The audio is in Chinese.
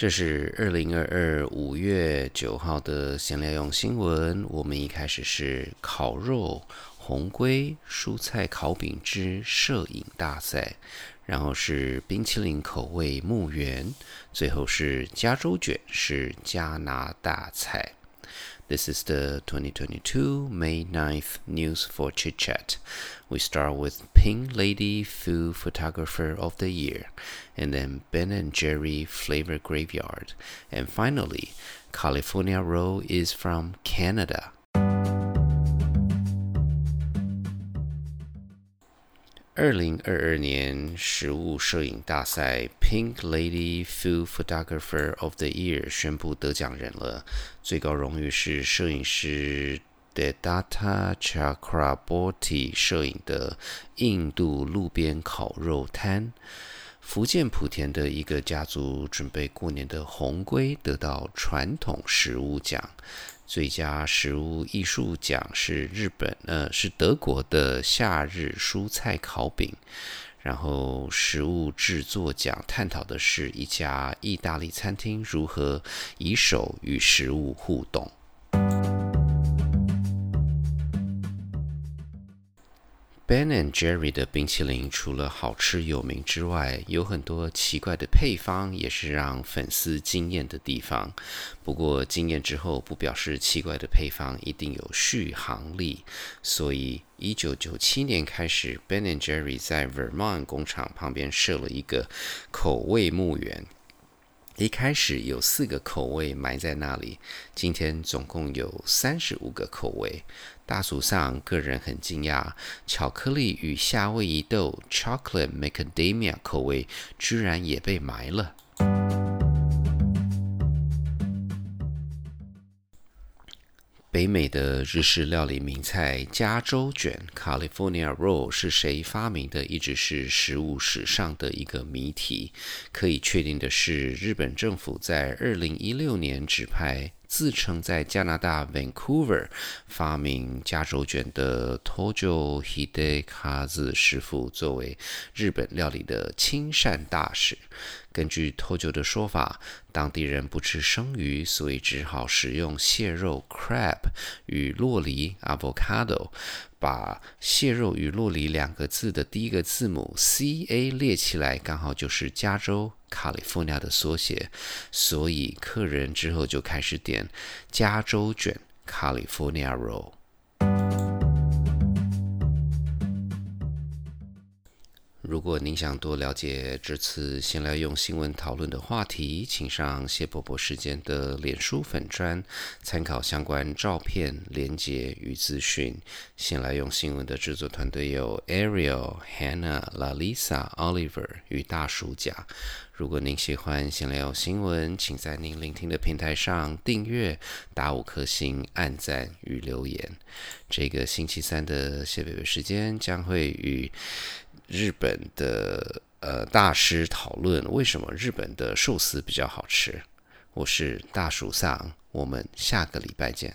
这是二零二二五月九号的闲聊用新闻。我们一开始是烤肉、红龟、蔬菜烤饼之摄影大赛，然后是冰淇淋口味木园，最后是加州卷，是加拿大菜。This is the 2022 May 9th news for Chit Chat. We start with Pink Lady Food Photographer of the Year, and then Ben and Jerry Flavor Graveyard, and finally, California Roll is from Canada. 二零二二年食物摄影大赛 Pink Lady Food Photographer of the Year 宣布得奖人了，最高荣誉是摄影师 Dedatta Chakraborty 摄影的印度路边烤肉摊。福建莆田的一个家族准备过年的红龟得到传统食物奖。最佳食物艺术奖是日本，呃，是德国的夏日蔬菜烤饼。然后食物制作奖探讨的是一家意大利餐厅如何以手与食物互动。Ben and Jerry 的冰淇淋除了好吃有名之外，有很多奇怪的配方，也是让粉丝惊艳的地方。不过惊艳之后，不表示奇怪的配方一定有续航力。所以，一九九七年开始，Ben and Jerry 在 Vermont 工厂旁边设了一个口味墓园。一开始有四个口味埋在那里，今天总共有三十五个口味。大厨上个人很惊讶，巧克力与夏威夷豆 （Chocolate Macadamia） 口味居然也被埋了。北美的日式料理名菜加州卷 （California Roll） 是谁发明的，一直是食物史上的一个谜题。可以确定的是，日本政府在二零一六年指派。自称在加拿大 Vancouver 发明加州卷的 Tojo Hidekazu 师傅，作为日本料理的亲善大使。根据脱臼的说法，当地人不吃生鱼，所以只好使用蟹肉 crab 与洛梨 avocado。把蟹肉与洛梨两个字的第一个字母 C A 列起来，刚好就是加州 California 的缩写，所以客人之后就开始点加州卷 California Roll。如果您想多了解这次先来用新闻讨论的话题，请上谢伯伯时间的脸书粉专，参考相关照片、连结与资讯。先来用新闻的制作团队有 Ariel、Hannah、Lalisa、Oliver 与大叔甲。如果您喜欢先来用新闻，请在您聆听的平台上订阅、打五颗星、按赞与留言。这个星期三的谢伯伯时间将会与。日本的呃大师讨论为什么日本的寿司比较好吃。我是大鼠丧，我们下个礼拜见。